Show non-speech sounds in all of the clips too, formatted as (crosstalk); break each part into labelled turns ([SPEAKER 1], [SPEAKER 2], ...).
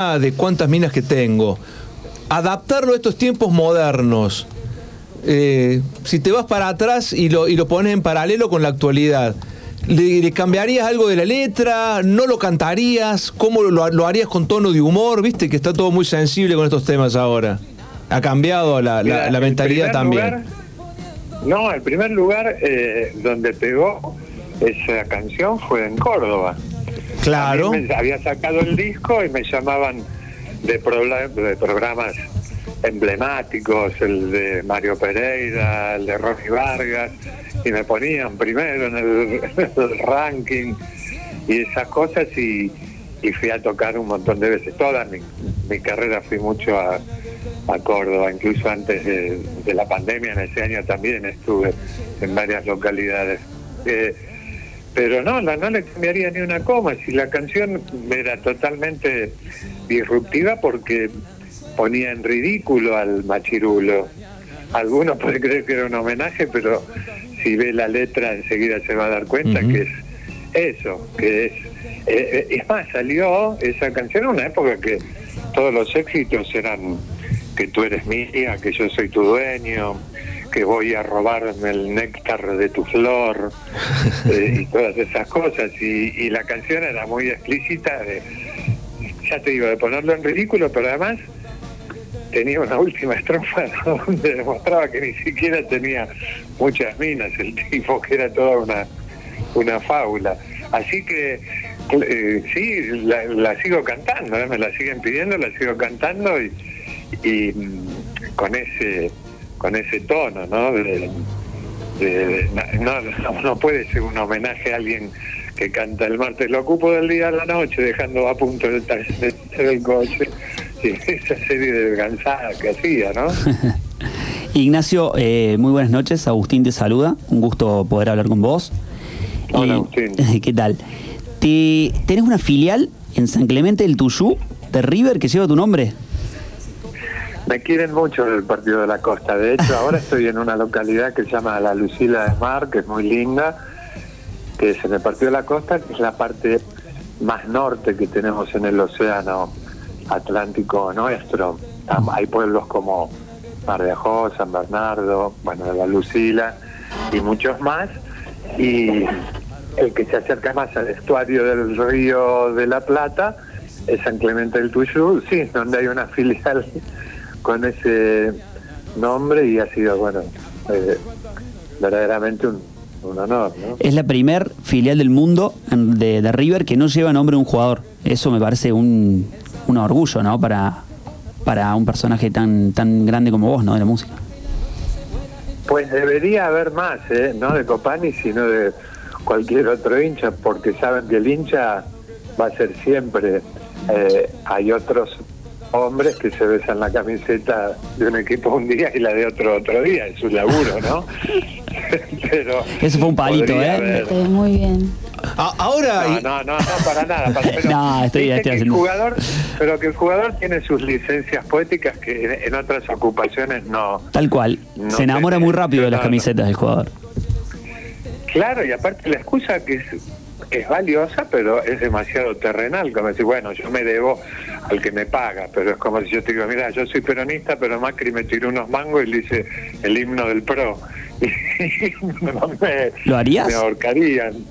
[SPEAKER 1] de cuántas minas que tengo. Adaptarlo a estos tiempos modernos. Eh, si te vas para atrás y lo, y lo pones en paralelo con la actualidad, ¿le, cambiarías algo de la letra? ¿No lo cantarías? ¿Cómo lo, harías con tono de humor? Viste que está todo muy sensible con estos temas ahora. Ha cambiado la, mentalidad también.
[SPEAKER 2] no, el primer lugar eh, donde pegó esa canción fue en Córdoba.
[SPEAKER 1] Claro.
[SPEAKER 2] había sacado el disco y me llamaban de, de programas emblemáticos, el de Mario Pereira, el de Ronnie Vargas, y me ponían primero en el, (laughs) ranking y esas cosas y, fui a tocar un montón de veces. Toda mi, carrera fui mucho a, Córdoba, incluso antes de, la pandemia, en ese año también estuve en varias localidades. Eh, pero no, no le cambiaría ni una coma, si la canción era totalmente disruptiva porque ponía en ridículo al machirulo. Algunos pueden creer que era un homenaje, pero si ve la letra enseguida se va a dar cuenta que es eso, que es... Eh, eh, es más, salió esa canción en una época que todos los éxitos eran que tú eres mía, que yo soy tu dueño, que voy a robarme el néctar de tu flor eh, y (laughs) todas esas cosas. Y, la canción era muy explícita, de, ya te digo, de ponerlo en ridículo, pero además tenía una última estrofa (laughs) donde demostraba que ni siquiera tenía muchas minas el tipo, que era toda una, una fábula. Así que eh, sí, la, sigo cantando, ¿eh? me la siguen pidiendo, la sigo cantando y, y mm, con ese con ese tono, ¿no? no, (laughs) no puede ser un homenaje a alguien que canta el martes, lo ocupo del día a la noche, dejando a punto el taller del coche. (laughs) esa serie de desgansada que hacía, ¿no? (laughs)
[SPEAKER 3] Ignacio, eh, muy buenas noches. Agustín te saluda. Un gusto poder hablar con vos.
[SPEAKER 2] Hola, Agustín.
[SPEAKER 3] ¿Qué tal? Te, ¿Tenés una filial en San Clemente del Tuyú de River que lleva tu nombre?
[SPEAKER 2] Me quieren mucho el Partido de la Costa. De hecho, ahora (laughs) estoy en una localidad que se llama La Lucila de Mar, que es muy linda, que es en el Partido de la Costa, que es la parte más norte que tenemos en el océano Atlántico nuestro. Hay pueblos como Mar de Ajó, San Bernardo, bueno, La Lucila y muchos más. Y el que se acerca más al estuario del río de la Plata es San Clemente del Tuyú, sí, donde hay una (laughs) filial con ese nombre y ha sido, bueno, eh, verdaderamente un, honor. ¿no?
[SPEAKER 3] Es la primer filial del mundo de, de, River que no lleva nombre de un jugador. Eso me parece un, un orgullo, ¿no? Para, para un personaje tan, tan grande como vos, ¿no? De la música.
[SPEAKER 2] Pues debería haber más, ¿eh? No de Copani, sino de cualquier otro hincha, porque saben que el hincha va a ser siempre. Eh, hay otros hombres que se besan la camiseta de un equipo un día y la de otro otro día, es su laburo, ¿no? (laughs)
[SPEAKER 3] pero eso fue un palito, ¿eh?
[SPEAKER 4] Muy bien.
[SPEAKER 1] ahora.
[SPEAKER 2] No, no, no, para nada. (laughs) no, estoy, estoy haciendo... jugador, pero que el jugador tiene sus licencias poéticas que en, otras ocupaciones no.
[SPEAKER 3] Tal cual. Se enamora muy rápido de las camisetas del jugador.
[SPEAKER 2] Claro, y aparte la excusa que es es valiosa, pero es demasiado terrenal, como decir, bueno, yo me debo al que me paga, pero es como si yo te digo, mira, yo soy peronista, pero Macri me tiró unos mangos y le hice el himno del PRO. (laughs)
[SPEAKER 3] Y ¿Lo harías?
[SPEAKER 2] Me ahorcarían. (laughs)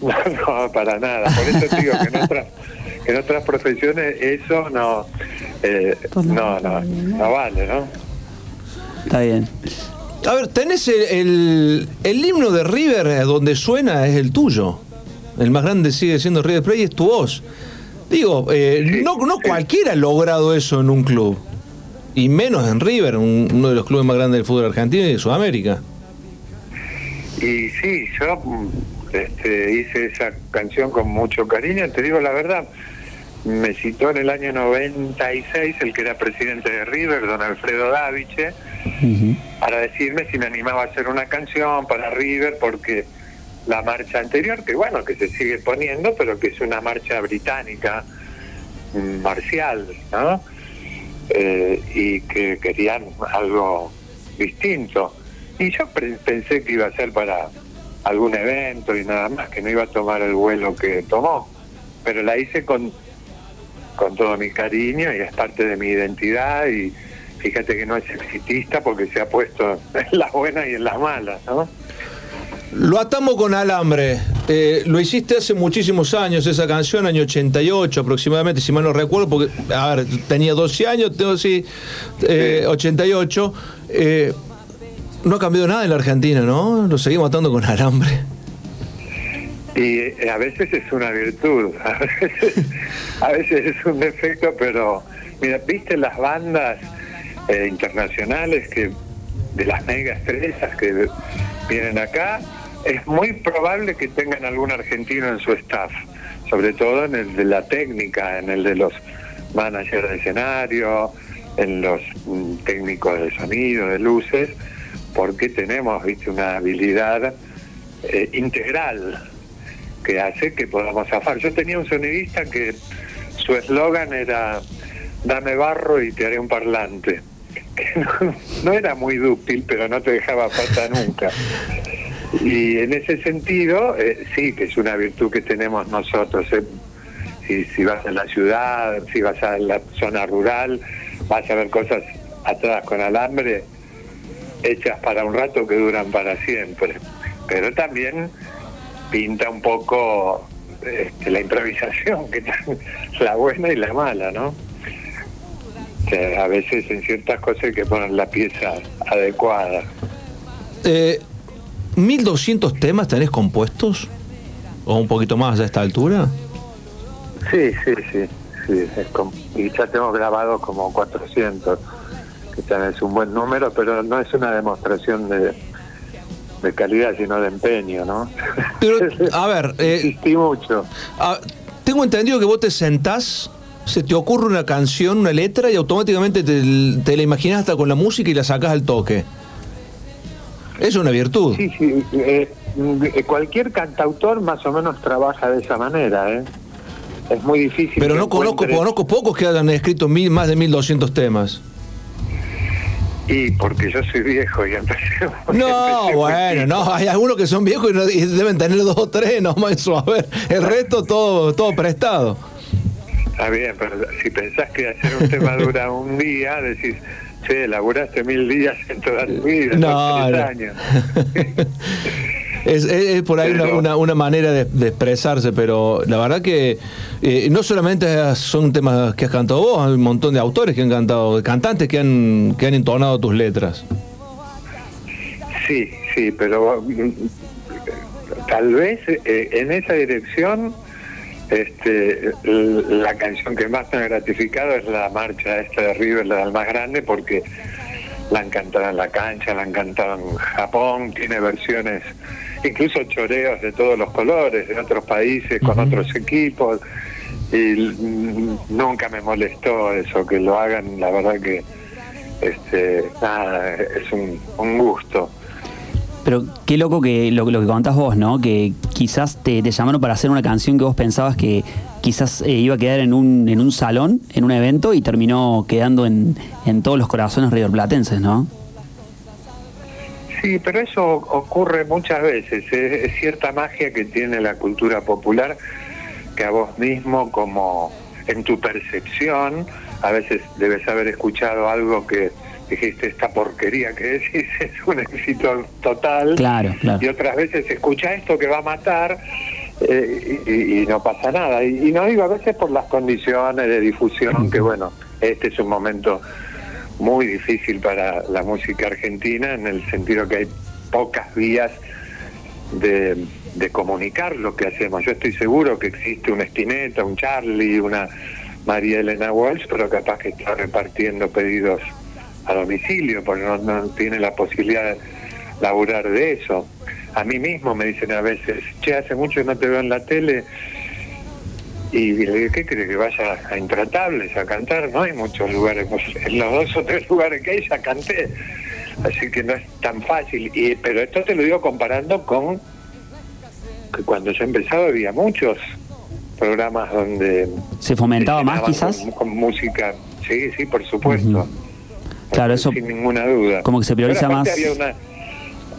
[SPEAKER 2] No, para nada. Por eso digo que en otras, en otras profesiones eso no, eh, no, no, no vale, ¿no?
[SPEAKER 3] Está bien.
[SPEAKER 1] A ver, tenés el, el himno de River donde suena es el tuyo el más grande sigue siendo River Plate y es tu voz. Digo, eh, no, no cualquiera ha logrado eso en un club. Y menos en River, uno de los clubes más grandes del fútbol argentino y de Sudamérica.
[SPEAKER 2] Y sí, yo este, hice esa canción con mucho cariño, te digo la verdad. Me citó en el año 96 el que era presidente de River, don Alfredo Daviche, para decirme si me animaba a hacer una canción para River, porque la marcha anterior, que bueno, que se sigue poniendo, pero que es una marcha británica mm, marcial, ¿no? Eh, y que querían algo distinto. Y yo pensé que iba a ser para algún evento y nada más, que no iba a tomar el vuelo que tomó, pero la hice con con todo mi cariño y es parte de mi identidad y fíjate que no es exitista porque se ha puesto (laughs) en las buenas y en las malas, ¿no?
[SPEAKER 1] Lo atamos con alambre. Eh, lo hiciste hace muchísimos años, esa canción, año 88 aproximadamente, si mal no recuerdo, porque, a ver, tenía 12 años, tengo sí, eh, 88. Eh, no ha cambiado nada en la Argentina, ¿no? Lo seguimos atando con alambre.
[SPEAKER 2] Y eh, a veces es una virtud, (laughs) a veces, a veces es un defecto, pero mira, viste las bandas eh, internacionales que de las mega estrellas que vienen acá, es muy probable que tengan algún argentino en su staff, sobre todo en el de la técnica, en el de los managers de escenario, en los mm, técnicos de sonido, de luces, porque tenemos, viste, una habilidad eh, integral que hace que podamos zafar. Yo tenía un sonidista que su eslogan era dame barro y te haré un parlante. (laughs) Que no, no era muy dúctil, pero no te dejaba pasar nunca. (laughs) Y en ese sentido, eh, sí, que es una virtud que tenemos nosotros. eh. Si, vas a la ciudad, si vas a la zona rural, vas a ver cosas atadas con alambre hechas para un rato que duran para siempre. Pero también pinta un poco este, la improvisación, que (laughs) la buena y la mala, ¿no? A veces en ciertas cosas hay que poner la pieza adecuada.
[SPEAKER 1] Eh, ¿1200 temas tenés compuestos? ¿O un poquito más a esta altura?
[SPEAKER 2] Sí, sí, sí. sí y ya tengo grabados como 400, que también es un buen número, pero no es una demostración de, de calidad, sino de empeño, ¿no?
[SPEAKER 1] Pero, (laughs) a ver, eh,
[SPEAKER 2] mucho.
[SPEAKER 1] Tengo entendido que vos te sentás, se te ocurre una canción, una letra y automáticamente te, te la imaginas hasta con la música y la sacas al toque. Es una virtud.
[SPEAKER 2] Sí, sí. eh, eh, cualquier cantautor más o menos trabaja de esa manera, ¿eh? Es muy difícil.
[SPEAKER 1] Pero no conozco,
[SPEAKER 2] encuentres-
[SPEAKER 1] conozco pocos que hayan escrito mil, más de 1200 temas.
[SPEAKER 2] Y porque yo soy viejo y empecé. (laughs)
[SPEAKER 1] No,
[SPEAKER 2] empecé
[SPEAKER 1] bueno, no, hay algunos que son viejos y, no- y deben tener dos o tres nomás. (laughs) A ver, el resto todo, todo prestado.
[SPEAKER 2] Está bien, pero si pensás que hacer un tema dura un día, decís, che, laburaste mil días en toda tu vida,
[SPEAKER 1] No, no.
[SPEAKER 2] años. (laughs)
[SPEAKER 1] Es, es- es por ahí una, una- una manera de, de expresarse, pero la verdad que eh, no solamente son temas que has cantado vos, hay un montón de autores que han cantado, de cantantes que han, que han entonado tus letras.
[SPEAKER 2] Sí, sí, pero mm, tal vez eh, en esa dirección este, la canción que más me ha gratificado es la marcha esta de River, la del más grande, porque la han cantado en la cancha, la han cantado en Japón, tiene versiones, incluso choreos de todos los colores, de otros países, con otros equipos, y nunca me molestó eso, que lo hagan, la verdad que este, nada, es un, un gusto.
[SPEAKER 3] Pero qué loco que lo, que contás vos, ¿no? Que quizás te, llamaron para hacer una canción que vos pensabas que quizás eh, iba a quedar en un, en un salón, en un evento, y terminó quedando en, en todos los corazones riverplatenses, ¿no?
[SPEAKER 2] Sí, pero eso ocurre muchas veces. Es, es cierta magia que tiene la cultura popular que a vos mismo, como en tu percepción, a veces debes haber escuchado algo que dijiste, esta porquería que decís (laughs) es un éxito total.
[SPEAKER 3] Claro, claro.
[SPEAKER 2] Y otras veces escucha esto que va a matar eh, y, no pasa nada. Y, y no digo a veces por las condiciones de difusión, que bueno, este es un momento muy difícil para la música argentina en el sentido que hay pocas vías de, de comunicar lo que hacemos. Yo estoy seguro que existe una Spinetta, un Charlie, una María Elena Walsh, pero capaz que está repartiendo pedidos a domicilio porque no, no tiene la posibilidad de laburar de eso. A mí mismo me dicen a veces, che, hace mucho que no te veo en la tele. Y le digo, ¿qué crees que vaya a Intratables a cantar? No hay muchos lugares, pues en los dos o tres lugares que hay ya canté. Así que no es tan fácil. Y, pero esto te lo digo comparando con que cuando yo empezaba había muchos programas donde...
[SPEAKER 3] ¿Se fomentaba
[SPEAKER 2] se
[SPEAKER 3] más quizás?
[SPEAKER 2] Con, con música, sí, sí, por supuesto.
[SPEAKER 3] Claro, eso
[SPEAKER 2] Sin ninguna duda.
[SPEAKER 3] como que se prioriza más-
[SPEAKER 2] Había una,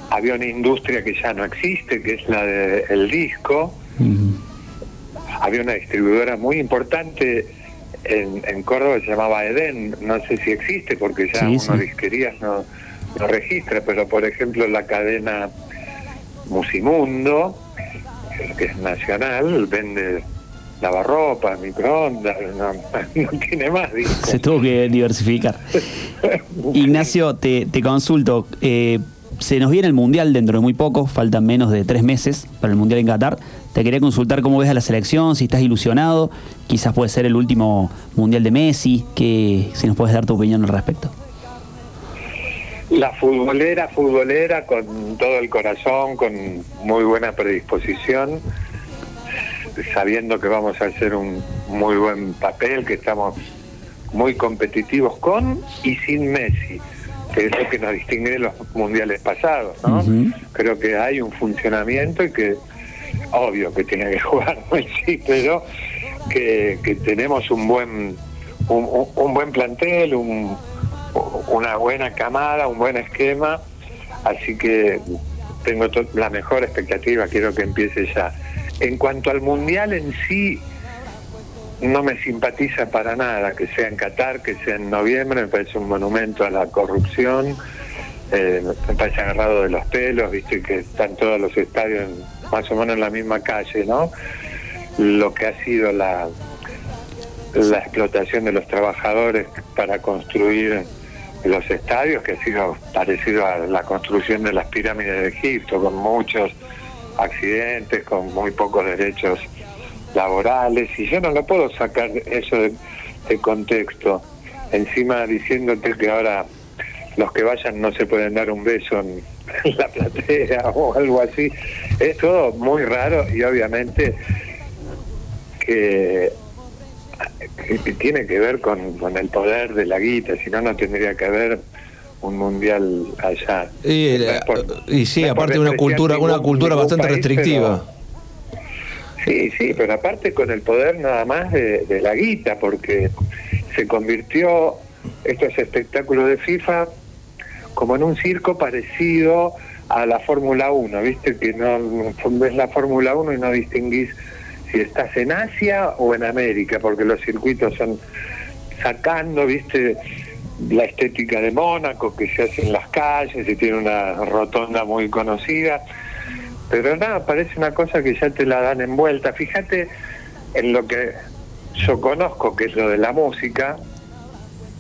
[SPEAKER 2] había una industria que ya no existe, que es la del disco
[SPEAKER 3] Ujú.
[SPEAKER 2] había una distribuidora muy importante en, Córdoba se llamaba Edén, no sé si existe porque ya
[SPEAKER 3] Sí,
[SPEAKER 2] uno
[SPEAKER 3] sí.
[SPEAKER 2] disquerías no, no registra, pero por ejemplo la cadena Musimundo, que es nacional, vende lavarropa, microondas, (laughs) no, no tiene más.
[SPEAKER 3] Se tuvo que diversificar. (laughs) Ignacio, te, te consulto. eh, se nos viene el Mundial dentro de muy poco, faltan menos de tres meses para el Mundial en Qatar. Te quería consultar cómo ves a la selección, si estás ilusionado, quizás puede ser el último Mundial de Messi, que, si nos puedes dar tu opinión al respecto.
[SPEAKER 2] La futbolera, futbolera, con todo el corazón, con muy buena predisposición, sabiendo que vamos a hacer un muy buen papel, que estamos muy competitivos con y sin Messi, que es lo que nos distingue de los mundiales pasados, ¿no? Creo que hay un funcionamiento y que, obvio que tiene que (laughs) jugar Messi, pero que, que tenemos un buen, un, buen plantel, un, una buena camada, un buen esquema, así que tengo la mejor expectativa, quiero que empiece ya. En cuanto al mundial en sí, no me simpatiza para nada que sea en Qatar, que sea en noviembre, me parece un monumento a la corrupción, eh, me parece agarrado de los pelos, viste que están todos los estadios en- más o menos en la misma calle, ¿no? Lo que ha sido la, la explotación de los trabajadores para construir los estadios, que ha sido parecido a la construcción de las pirámides de Egipto, con muchos accidentes, con muy pocos derechos laborales, y yo no lo puedo sacar eso de, contexto. Encima diciéndote que ahora los que vayan no se pueden dar un beso en, (laughs) la platea o algo así. Es todo muy raro y obviamente que tiene que ver con, con el poder de la guita, si no, no tendría que haber un mundial allá.
[SPEAKER 1] Y,
[SPEAKER 2] No
[SPEAKER 1] eh,
[SPEAKER 2] por-
[SPEAKER 1] y sí,
[SPEAKER 2] no
[SPEAKER 1] aparte de una cultura, una cultura bastante
[SPEAKER 2] país,
[SPEAKER 1] restrictiva.
[SPEAKER 2] pero- Sí, sí, pero aparte con el poder nada más de, de la guita, porque se convirtió estos espectáculos de FIFA como en un circo parecido a la Fórmula 1, ¿viste? Que no ves la Fórmula 1 y no distinguís si estás en Asia o en América, porque los circuitos son sacando, ¿viste? La estética de Mónaco que se hace en las calles y tiene una rotonda muy conocida. Pero nada, parece una cosa que ya te la dan envuelta. Fíjate en lo que yo conozco, que es lo de la música.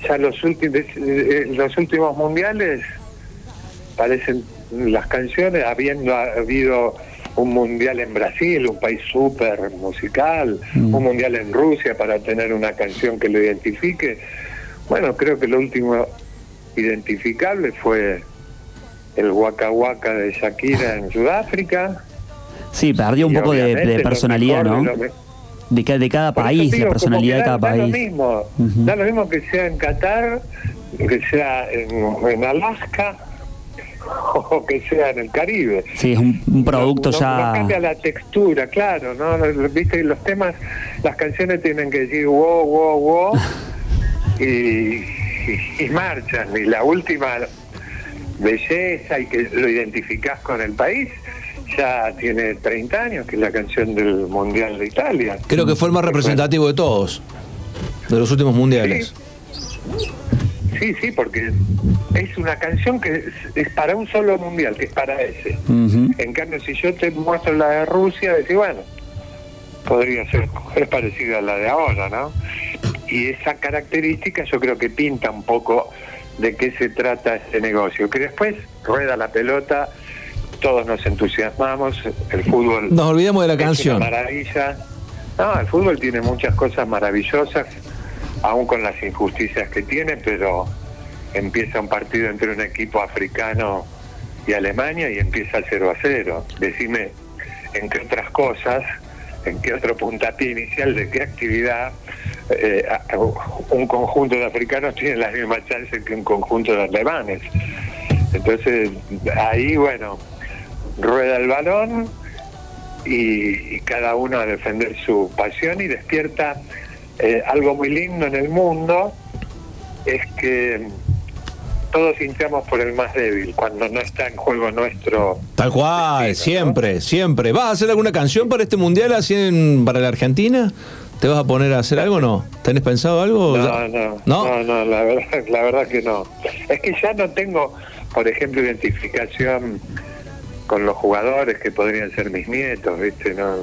[SPEAKER 2] Ya los últimos, los últimos mundiales parecen las canciones, habiendo habido un mundial en Brasil, un país súper musical,
[SPEAKER 3] Mm.
[SPEAKER 2] un mundial en Rusia para tener una canción que lo identifique. Bueno, creo que lo último identificable fue el Waka Waka de Shakira en Sudáfrica.
[SPEAKER 3] Sí, perdió un poco de, personalidad, ¿no?
[SPEAKER 2] de me-
[SPEAKER 3] De, ca- de cada país,
[SPEAKER 2] digo,
[SPEAKER 3] la personalidad de cada
[SPEAKER 2] da, da lo
[SPEAKER 3] país.
[SPEAKER 2] mismo,
[SPEAKER 3] Ujú.
[SPEAKER 2] da lo mismo que sea en Qatar, que sea en, en Alaska (laughs) o que sea en el Caribe.
[SPEAKER 3] Sí, es un, un producto
[SPEAKER 2] no, no-
[SPEAKER 3] ya.
[SPEAKER 2] no cambia la textura, claro, ¿no? Viste, los temas, las canciones tienen que decir wow, wow, wow (laughs) y, y, marchan. Y la última belleza y que lo identificás con el país ya tiene 30 años, que es la canción del Mundial de Italia.
[SPEAKER 1] Creo que fue el más representativo de todos, de los últimos mundiales.
[SPEAKER 2] Sí, sí, porque es una canción que es, es para un solo mundial, que es para ese. En cambio, si yo te muestro la de Rusia, decís, bueno, podría ser es parecida a la de ahora, ¿no? Y esa característica yo creo que pinta un poco de qué se trata este negocio, que después rueda la pelota, todos nos entusiasmamos, el fútbol
[SPEAKER 1] Nos olvidamos de la
[SPEAKER 2] es una
[SPEAKER 1] canción.
[SPEAKER 2] maravilla. No, el fútbol tiene muchas cosas maravillosas, aún con las injusticias que tiene, pero empieza un partido entre un equipo africano y Alemania y empieza 0 a 0. Decime en qué otras cosas, en qué otro puntapié inicial, de qué actividad eh, un conjunto de africanos tiene la misma chance que un conjunto de alemanes. Entonces, ahí, bueno, rueda el balón y, y cada uno a defender su pasión y despierta eh, algo muy lindo en el mundo, es que todos hinchamos por el más débil cuando no está en juego nuestro.
[SPEAKER 1] Tal cual,
[SPEAKER 2] destino,
[SPEAKER 1] siempre, siempre. ¿Vas a hacer alguna canción para este mundial así en- para la Argentina? ¿Te vas a poner a hacer algo o no? ¿Tenés pensado algo?
[SPEAKER 2] No, no, no, no, la, verdad, la verdad que no. Es que ya no tengo, por ejemplo, identificación con los jugadores que podrían ser mis nietos, ¿viste? No,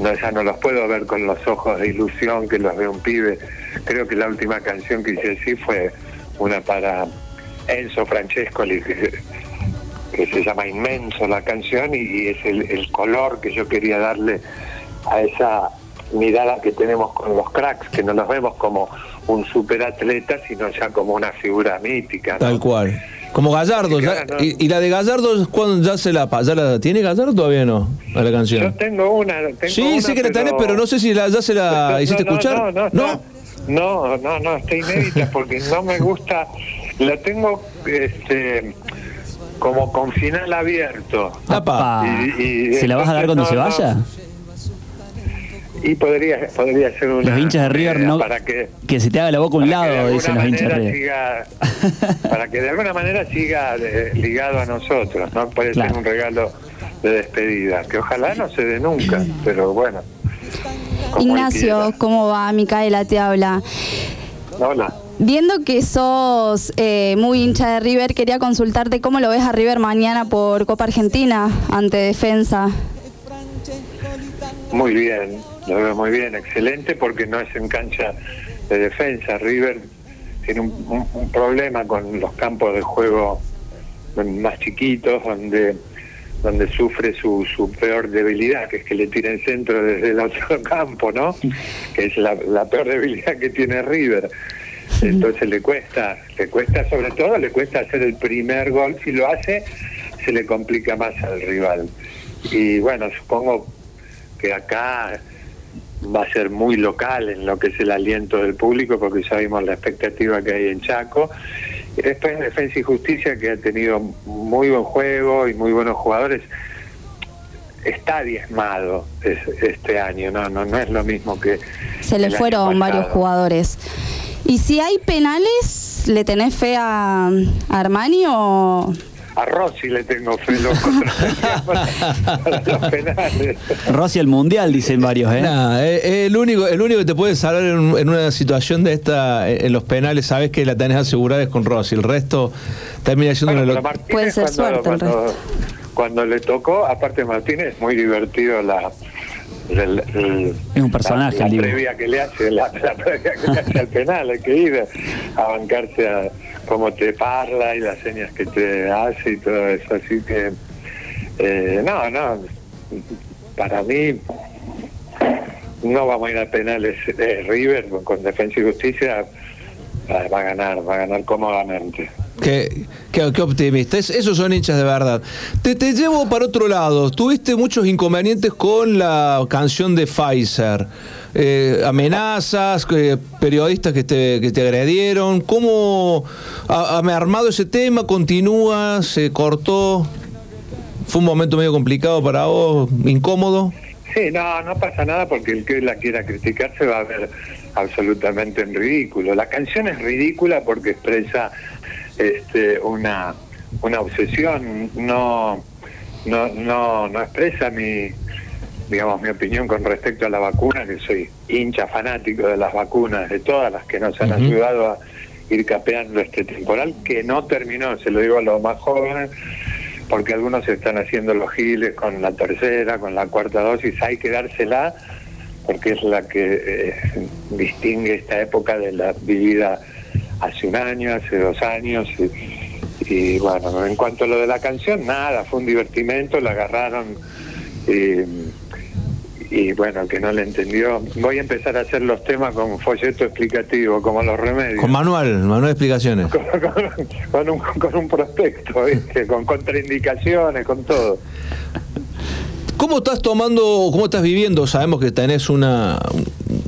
[SPEAKER 2] no, ya no los puedo ver con los ojos de ilusión que los ve un pibe. Creo que la última canción que hice así fue una para Enzo Francescoli, que, que se llama Inmenso la canción, y, es el, el color que yo quería darle a esa mirada que tenemos con los cracks, que no nos vemos como un superatleta, sino ya como una figura mítica.
[SPEAKER 1] Tal cual. Como Gallardo. y, la de Gallardo, ¿cuándo ya se la, ya la tiene Gallardo todavía no? A la canción.
[SPEAKER 2] Yo tengo una.
[SPEAKER 1] sí, sí que la tenés, pero no sé si ya se la hiciste escuchar.
[SPEAKER 2] No, no, no, no, no, está inédita (laughs) porque no me gusta. La tengo este como con final abierto.
[SPEAKER 3] ¿Se la vas a dar cuando se vaya?
[SPEAKER 2] Y podría, podría ser una.
[SPEAKER 3] Los hinchas de River no. Para que, que se te haga la boca un lado, dicen los hinchas de River. (laughs)
[SPEAKER 2] para que de alguna manera siga eh, ligado a nosotros, ¿no? Puede ser un regalo de despedida, que ojalá no se dé nunca, pero bueno.
[SPEAKER 4] Ignacio, ¿cómo va? Micaela te habla.
[SPEAKER 2] Hola.
[SPEAKER 4] Viendo que sos eh, muy hincha de River, quería consultarte cómo lo ves a River mañana por Copa Argentina ante Defensa.
[SPEAKER 2] Muy bien, lo veo muy bien, excelente, porque no es en cancha de defensa. River tiene un, problema con los campos de juego más chiquitos, donde donde sufre su, su peor debilidad, que es que le tiren centro desde el otro (laughs) campo, ¿no? Que es la, la peor debilidad que tiene River. Entonces le cuesta, le cuesta sobre todo, le cuesta hacer el primer gol. Si lo hace, se le complica más al rival. Y bueno, supongo que acá va a ser muy local en lo que es el aliento del público, porque ya vimos la expectativa que hay en Chaco. Y después Defensa y Justicia, que ha tenido muy buen juego y muy buenos jugadores, está diezmado este año, no, no, no es lo mismo que...
[SPEAKER 4] Se le fueron varios jugadores. ¿Y si hay penales, le tenés fe a Armani o...?
[SPEAKER 2] A Rossi le tengo fe (laughs) para, los penales.
[SPEAKER 3] Rossi el mundial, dicen varios, ¿eh?
[SPEAKER 1] ¿eh? el, único, el único que te puede salvar en, una situación de esta, en los penales, sabes que la tenés asegurada es con Rossi. El resto termina siendo
[SPEAKER 4] una Puede ser suerte el resto.
[SPEAKER 2] Cuando le tocó, aparte Martínez, muy divertido la
[SPEAKER 3] es un personaje
[SPEAKER 2] la, previa que le hace la, previa que le hace al penal hay que ir a bancarse a cómo te parla y las señas que te hace y todo eso. Así que eh, no no para mí no vamos a ir a penales de River con defensa y justicia va a ganar va a ganar cómodamente
[SPEAKER 1] Qué, qué, optimista. esos son hinchas de verdad. Te, te llevo para otro lado. Tuviste muchos inconvenientes con la canción de Pfizer. Eh, amenazas, periodistas que te, que te agredieron. ¿Cómo ha, ha armado ese tema? ¿Continúa? ¿Se cortó? ¿Fue un momento medio complicado para vos? ¿Incómodo?
[SPEAKER 2] Sí, no, no pasa nada porque el que la quiera criticar se va a ver absolutamente en ridículo. La canción es ridícula porque expresa este, una, una obsesión, no, no, no, no expresa mi, digamos, mi opinión con respecto a la vacuna, que soy hincha fanático de las vacunas, de todas las que nos han ayudado a ir capeando este temporal, que no terminó, se lo digo a los más jóvenes, porque algunos están haciendo los giles con la tercera, con la cuarta dosis, hay que dársela, porque es la que eh, distingue esta época de la vivida hace un año, hace dos años. Y, bueno, en cuanto a lo de la canción, nada, fue un divertimento, la agarraron. y bueno, que no le entendió. Voy a empezar a hacer los temas con folleto explicativo, como los remedios.
[SPEAKER 1] Con manual, manual de explicaciones. (laughs)
[SPEAKER 2] Con, un, con un prospecto, (laughs) con contraindicaciones, con todo.
[SPEAKER 1] ¿Cómo estás tomando, cómo estás viviendo? Sabemos que tenés una,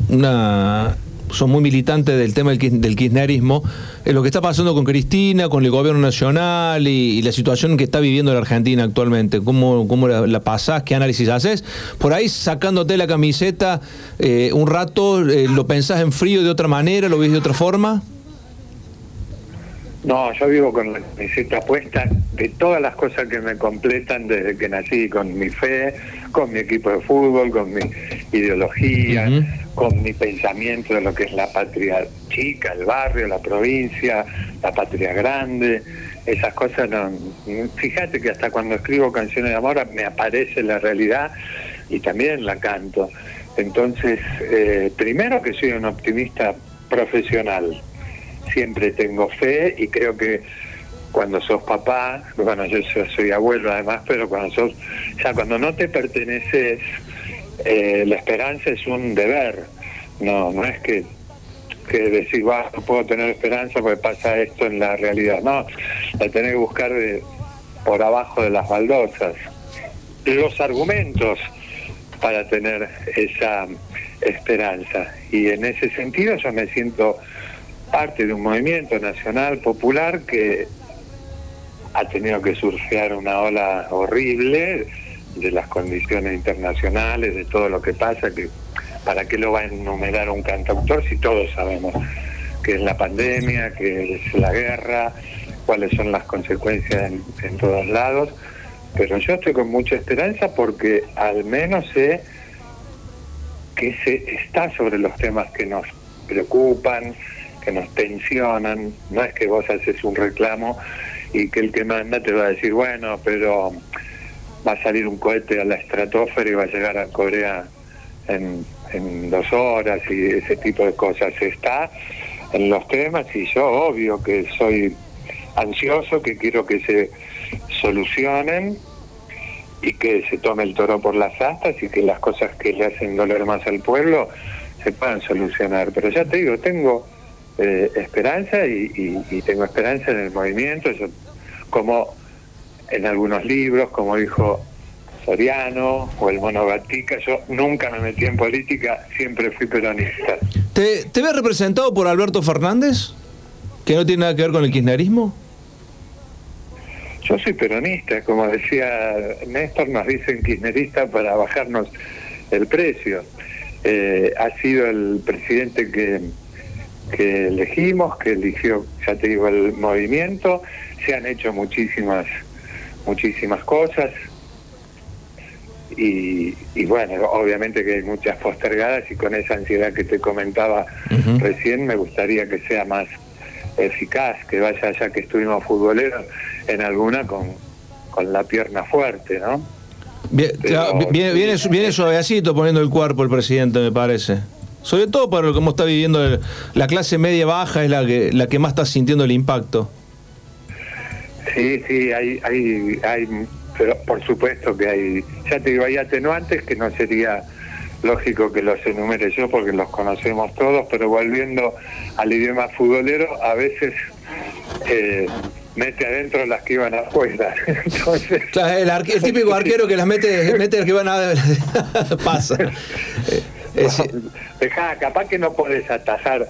[SPEAKER 1] una son muy militantes del tema del, kirchnerismo, lo que está pasando con Cristina, con el gobierno nacional y, la situación que está viviendo la Argentina actualmente. ¿Cómo, cómo la, pasás? ¿Qué análisis haces? Por ahí sacándote la camiseta eh, un rato, eh, ¿lo pensás en frío de otra manera? ¿Lo ves de otra forma?
[SPEAKER 2] No, yo vivo con la camiseta puesta de todas las cosas que me completan desde que nací, con mi fe, con mi equipo de fútbol, con mi ideología, con mi pensamiento de lo que es la patria chica, el barrio, la provincia, la patria grande. Esas cosas no. Fíjate que hasta cuando escribo canciones de amor me aparece la realidad y también la canto. Entonces, eh, primero que soy un optimista profesional, siempre tengo fe y creo que cuando sos papá, bueno, yo soy abuelo además, pero cuando sos, ya cuando no te perteneces, eh, la esperanza es un deber, no, no es que, que decir, va, no puedo tener esperanza porque pasa esto en la realidad, no, la tenés que buscar de, por abajo de las baldosas. Los argumentos para tener esa esperanza. Y en ese sentido yo me siento parte de un movimiento nacional popular que ha tenido que surfear una ola horrible de las condiciones internacionales, de todo lo que pasa, que para qué lo va a enumerar un cantautor si todos sabemos que es la pandemia, que es la guerra, cuáles son las consecuencias en, en todos lados, pero yo estoy con mucha esperanza porque al menos sé que se está sobre los temas que nos preocupan, que nos tensionan, no es que vos haces un reclamo y que el que manda te va a decir, bueno, pero va a salir un cohete a la estratosfera y va a llegar a Corea en, en dos horas y ese tipo de cosas. Está en los temas y yo obvio que soy ansioso, que quiero que se solucionen y que se tome el toro por las astas y que las cosas que le hacen doler más al pueblo se puedan solucionar. Pero ya te digo, tengo eh, esperanza y, tengo esperanza en el movimiento, como en algunos libros, como dijo Soriano o el Mono Gatica, yo nunca me metí en política, siempre fui peronista.
[SPEAKER 1] ¿Te, ¿Te ves representado por Alberto Fernández? ¿Que no tiene nada que ver con el kirchnerismo?
[SPEAKER 2] Yo soy peronista, como decía Néstor, nos dicen kirchnerista para bajarnos el precio. Eh, ha sido el presidente que que elegimos, que eligió, ya te digo, el movimiento. Se han hecho muchísimas, muchísimas cosas. Y, bueno, obviamente que hay muchas postergadas y con esa ansiedad que te comentaba recién me gustaría que sea más eficaz, que vaya ya que estuvimos futboleros en alguna con, con la pierna fuerte, ¿no?
[SPEAKER 1] viene, viene suavecito poniendo el cuerpo el presidente, me parece. Sobre todo para cómo está viviendo la clase media baja, es la que, la que más está sintiendo el impacto.
[SPEAKER 2] Sí, sí, hay, hay, hay, pero por supuesto que hay, ya te digo, hay atenuantes que no sería lógico que los enumere yo porque los conocemos todos, pero volviendo al idioma futbolero, a veces eh, mete adentro las que iban afuera. (laughs) Entonces...
[SPEAKER 1] el, típico arquero que las mete, mete las que iban a... (laughs) pasa. (laughs) (laughs)
[SPEAKER 2] Dejá, capaz que no puedes atajar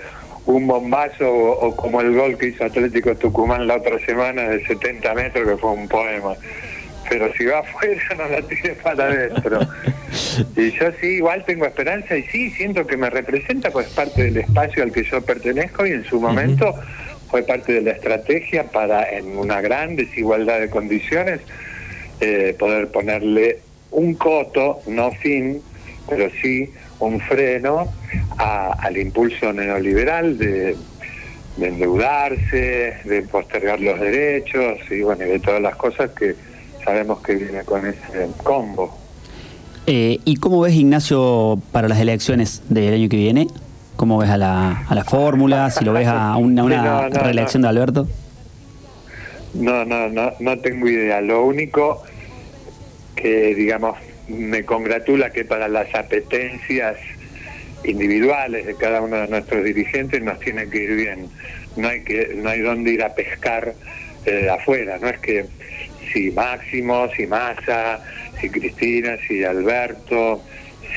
[SPEAKER 2] un bombazo o, como el gol que hizo Atlético Tucumán la otra semana de 70 metros, que fue un poema. Pero si va (laughs) afuera, no la tires para adentro. (laughs) Y yo sí, igual tengo esperanza y sí, siento que me representa, pues parte del espacio al que yo pertenezco y en su momento fue parte de la estrategia para, en una gran desigualdad de condiciones, eh, poder ponerle un coto, no fin, pero sí un freno al impulso neoliberal de, endeudarse, de postergar los derechos y bueno, de todas las cosas que sabemos que viene con ese combo.
[SPEAKER 3] Eh, ¿Y cómo ves, Ignacio, para las elecciones del año que viene? ¿Cómo ves a la, a la fórmula? Si lo ves a (laughs) una, una reelección de Alberto.
[SPEAKER 2] No, no, no, no tengo idea. Lo único que, digamos, me congratula que para las apetencias individuales de cada uno de nuestros dirigentes nos tiene que ir bien. No hay que no hay dónde ir a pescar eh, afuera. No es que si Máximo, si Massa, si Cristina, si Alberto,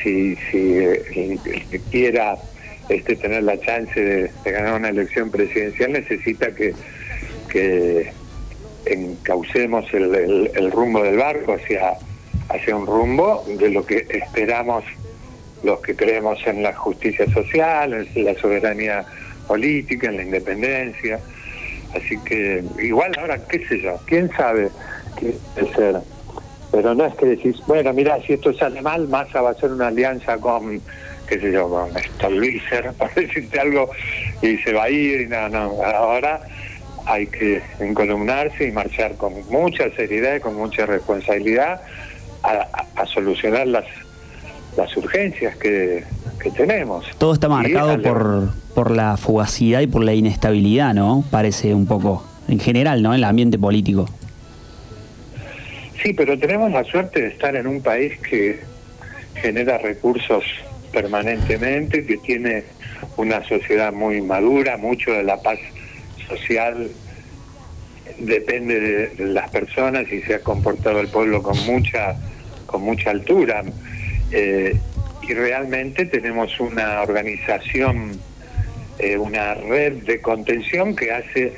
[SPEAKER 2] si, si eh, que quiera este tener la chance de, ganar una elección presidencial necesita que, que encaucemos el, el rumbo del barco hacia hacia un rumbo de lo que esperamos los que creemos en la justicia social, en la soberanía política, en la independencia. Así que igual ahora, qué sé yo, quién sabe qué puede. Pero no es que decís, bueno, mira, si esto sale mal, Massa va a hacer una alianza con, qué sé yo, con Stolbizer, (laughs) para decirte algo, y se va a ir, y no, no, ahora hay que encolumnarse y marchar con mucha seriedad y con mucha responsabilidad a, solucionar las, las urgencias que, que tenemos.
[SPEAKER 3] Todo está marcado por, por la fugacidad y por la inestabilidad, ¿no? Parece un poco, en general, ¿no? En el ambiente político.
[SPEAKER 2] Sí, pero tenemos la suerte de estar en un país que genera recursos permanentemente, que tiene una sociedad muy madura, mucho de la paz social depende de, de las personas y se ha comportado el pueblo con mucha con mucha altura Eh, y realmente tenemos una organización eh, una red de contención que hace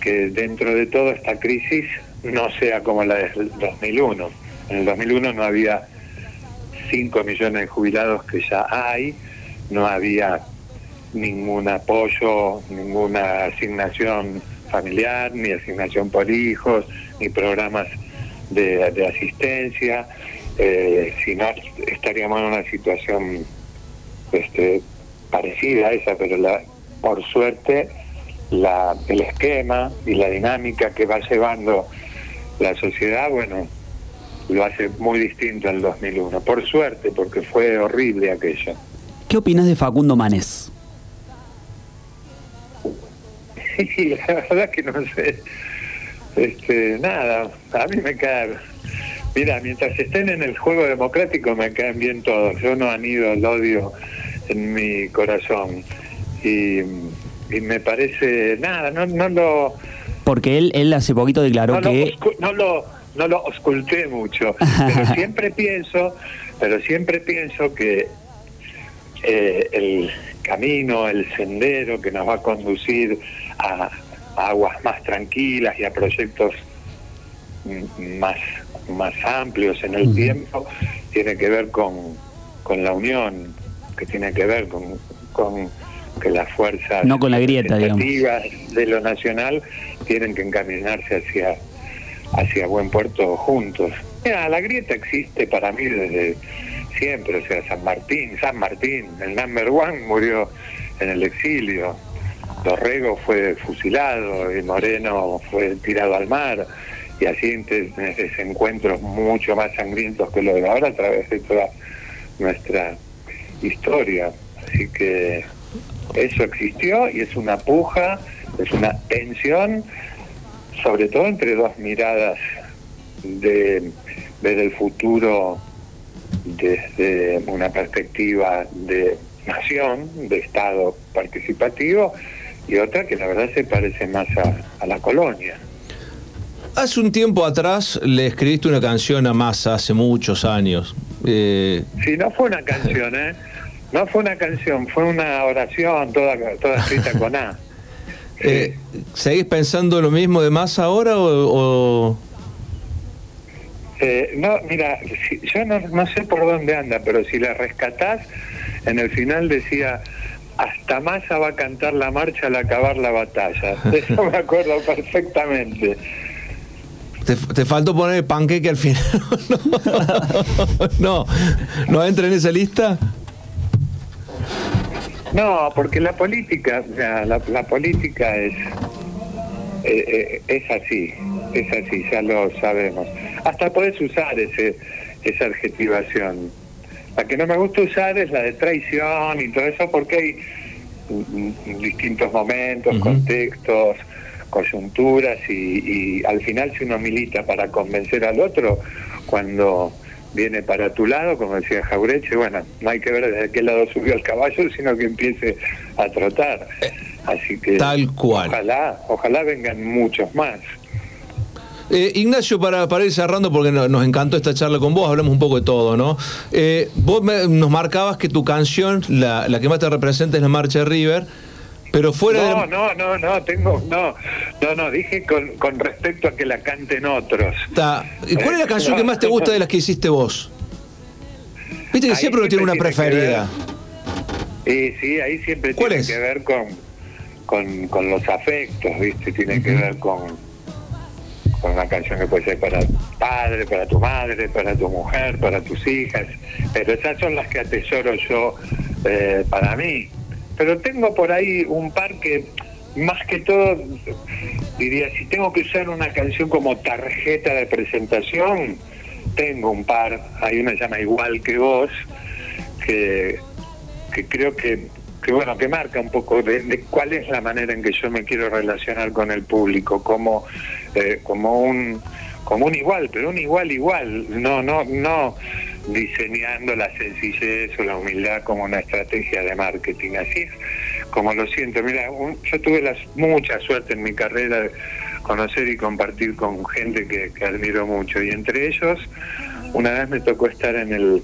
[SPEAKER 2] que dentro de toda esta crisis no sea como la del 2001 en el 2001 no había 5 millones de jubilados que ya hay no había ningún apoyo, ninguna asignación familiar, ni asignación por hijos, ni programas de, de asistencia, eh, si no estaríamos en una situación este, parecida a esa, pero la, por suerte la, el esquema y la dinámica que va llevando la sociedad, bueno, lo hace muy distinto al 2001. Por suerte, porque fue horrible aquello.
[SPEAKER 3] ¿Qué opinas de Facundo Manés? (laughs)
[SPEAKER 2] Sí, la verdad que no sé. Este, nada, a mí me cae. Mira, mientras estén en el juego democrático me caen bien todos. Yo no anido el odio en mi corazón. Y, y me parece, nada, no, no lo.
[SPEAKER 3] Porque él, él hace poquito declaró
[SPEAKER 2] no, lo
[SPEAKER 3] que...
[SPEAKER 2] oscu- no lo no lo ausculté mucho (laughs) pero siempre pienso pero siempre pienso que eh, el camino el sendero que nos va a conducir a, a aguas más tranquilas y a proyectos más más amplios en el tiempo tiene que ver con, con la unión que tiene que ver con, con que las fuerzas
[SPEAKER 3] No con la grieta,
[SPEAKER 2] de lo nacional tienen que encaminarse hacia hacia buen puerto juntos. Mira, la grieta existe para mí desde siempre, o sea, San Martín, San Martín, el number one murió en el exilio, Dorrego fue fusilado y Moreno fue tirado al mar, y así entre desencuentros mucho más sangrientos que lo de ahora a través de toda nuestra historia. Así que eso existió y es una puja, es una tensión sobre todo entre dos miradas de ver el futuro desde una perspectiva de nación, de Estado participativo, y otra que la verdad se parece más a, a la colonia.
[SPEAKER 1] Hace un tiempo atrás le escribiste una canción a Massa, hace muchos años. Eh,
[SPEAKER 2] Si no fue una canción, ¿eh? No fue una canción, fue una oración toda, toda escrita con A. (laughs) Sí.
[SPEAKER 1] eh, ¿Seguís pensando lo mismo de Massa ahora o, o-
[SPEAKER 2] Eh, no, mira, si- yo no, no sé por dónde anda, pero si la rescatás, en el final decía, hasta Massa va a cantar la marcha al acabar la batalla. (laughs) Eso me acuerdo perfectamente.
[SPEAKER 1] Te, te faltó poner panqueque al final? (laughs) no, no entra en esa lista.
[SPEAKER 2] No, porque la política, o sea, la, la política es eh, eh, es así, es así, ya lo sabemos. Hasta podés usar ese esa adjetivación. La que no me gusta usar es la de traición y todo eso porque hay mm, mm, distintos momentos, contextos, coyunturas y, y al final si uno milita para convencer al otro, cuando viene para tu lado, como decía Jaureche, bueno, no hay que ver desde qué lado subió el caballo, sino que empiece a trotar. Así que
[SPEAKER 1] Tal cual.
[SPEAKER 2] ojalá, ojalá vengan muchos más.
[SPEAKER 1] Eh, Ignacio, para, para ir cerrando, porque no- nos encantó esta charla con vos, hablamos un poco de todo, ¿no? Eh, vos me- nos marcabas que tu canción, la, la que más te representa es la Marcha de River, pero fuera
[SPEAKER 2] No,
[SPEAKER 1] de...
[SPEAKER 2] no, no, no, tengo, no, no, no, dije con, con respecto a que la canten otros.
[SPEAKER 1] Ta- ¿Y ¿Cuál es la canción que más te gusta de las que hiciste vos? Viste que
[SPEAKER 2] Ahí
[SPEAKER 1] siempre uno tiene una preferida.
[SPEAKER 2] Y sí, ahí siempre
[SPEAKER 1] ¿Cuál
[SPEAKER 2] tiene
[SPEAKER 1] es?
[SPEAKER 2] que ver con, con, con los afectos, ¿viste? Tiene que ver con, con una canción que puede ser para tu padre, para tu madre, para tu mujer, para tus hijas, pero esas son las que atesoro yo eh, para mí. Pero tengo por ahí un par que, más que todo, diría, si tengo que usar una canción como tarjeta de presentación, tengo un par, hay una llama Igual que vos, que, que creo que que bueno, que marca un poco de, cuál es la manera en que yo me quiero relacionar con el público, como, eh, como un como un igual, pero un igual igual, no, no, no diseñando la sencillez o la humildad como una estrategia de marketing, así es como lo siento. Mira, yo tuve mucha suerte en mi carrera de conocer y compartir con gente que, que admiro mucho, y entre ellos, una vez me tocó estar en el,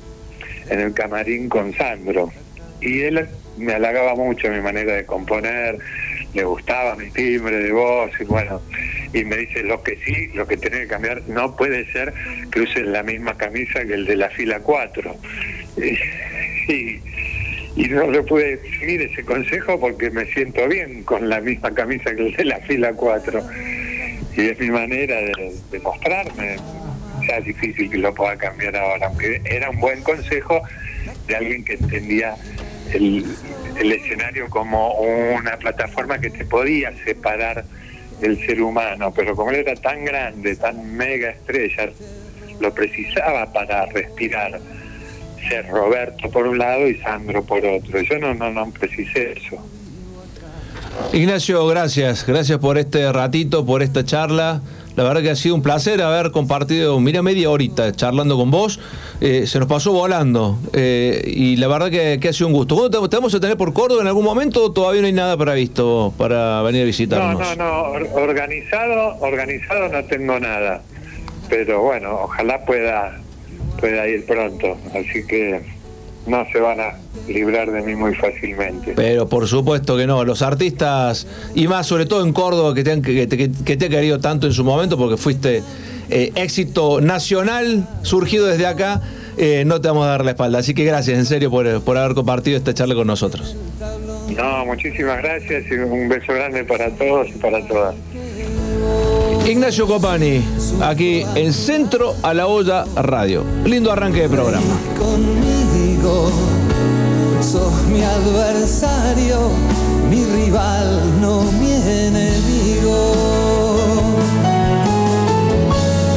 [SPEAKER 2] en el camarín con Sandro, y él me halagaba mucho mi manera de componer, le gustaba mi timbre de voz y bueno, y me dice lo que sí, lo que tiene que cambiar, no puede ser que uses la misma camisa que el de la fila 4. (laughs) Y, no le pude seguir ese consejo porque me siento bien con la misma camisa que el de la fila 4. Y es mi manera de, de mostrarme. Ya es difícil que lo pueda cambiar ahora, aunque era un buen consejo de alguien que entendía el escenario como una plataforma que te podía separar del ser humano, pero como él era tan grande, tan mega estrella, lo precisaba para respirar ser Roberto por un lado y Sandro por otro. Yo no, no, no precisé eso.
[SPEAKER 1] Ignacio, gracias. Gracias por este ratito, por esta charla. La verdad que ha sido un placer haber compartido, mira, media horita charlando con vos. Eh, se nos pasó volando. Eh, y la verdad que, ha sido un gusto. ¿Cuándo te, vamos a tener por Córdoba en algún momento todavía no hay nada previsto para venir a visitarnos?
[SPEAKER 2] No, no, no. Organizado, organizado no tengo nada. Pero bueno, ojalá pueda, pueda ir pronto. Así que no se van a librar de mí muy fácilmente.
[SPEAKER 1] Pero por supuesto que no, los artistas, y más sobre todo en Córdoba, que te, han, que, te ha querido tanto en su momento, porque fuiste eh, éxito nacional surgido desde acá, eh, no te vamos a dar la espalda. Así que gracias, en serio, por, por haber compartido esta charla con nosotros.
[SPEAKER 2] No, muchísimas gracias y un beso grande para todos y para todas.
[SPEAKER 1] Ignacio Copani, aquí en Centro a la Olla Radio. Lindo arranque de programa
[SPEAKER 5] sos mi adversario, mi rival, no enemigo.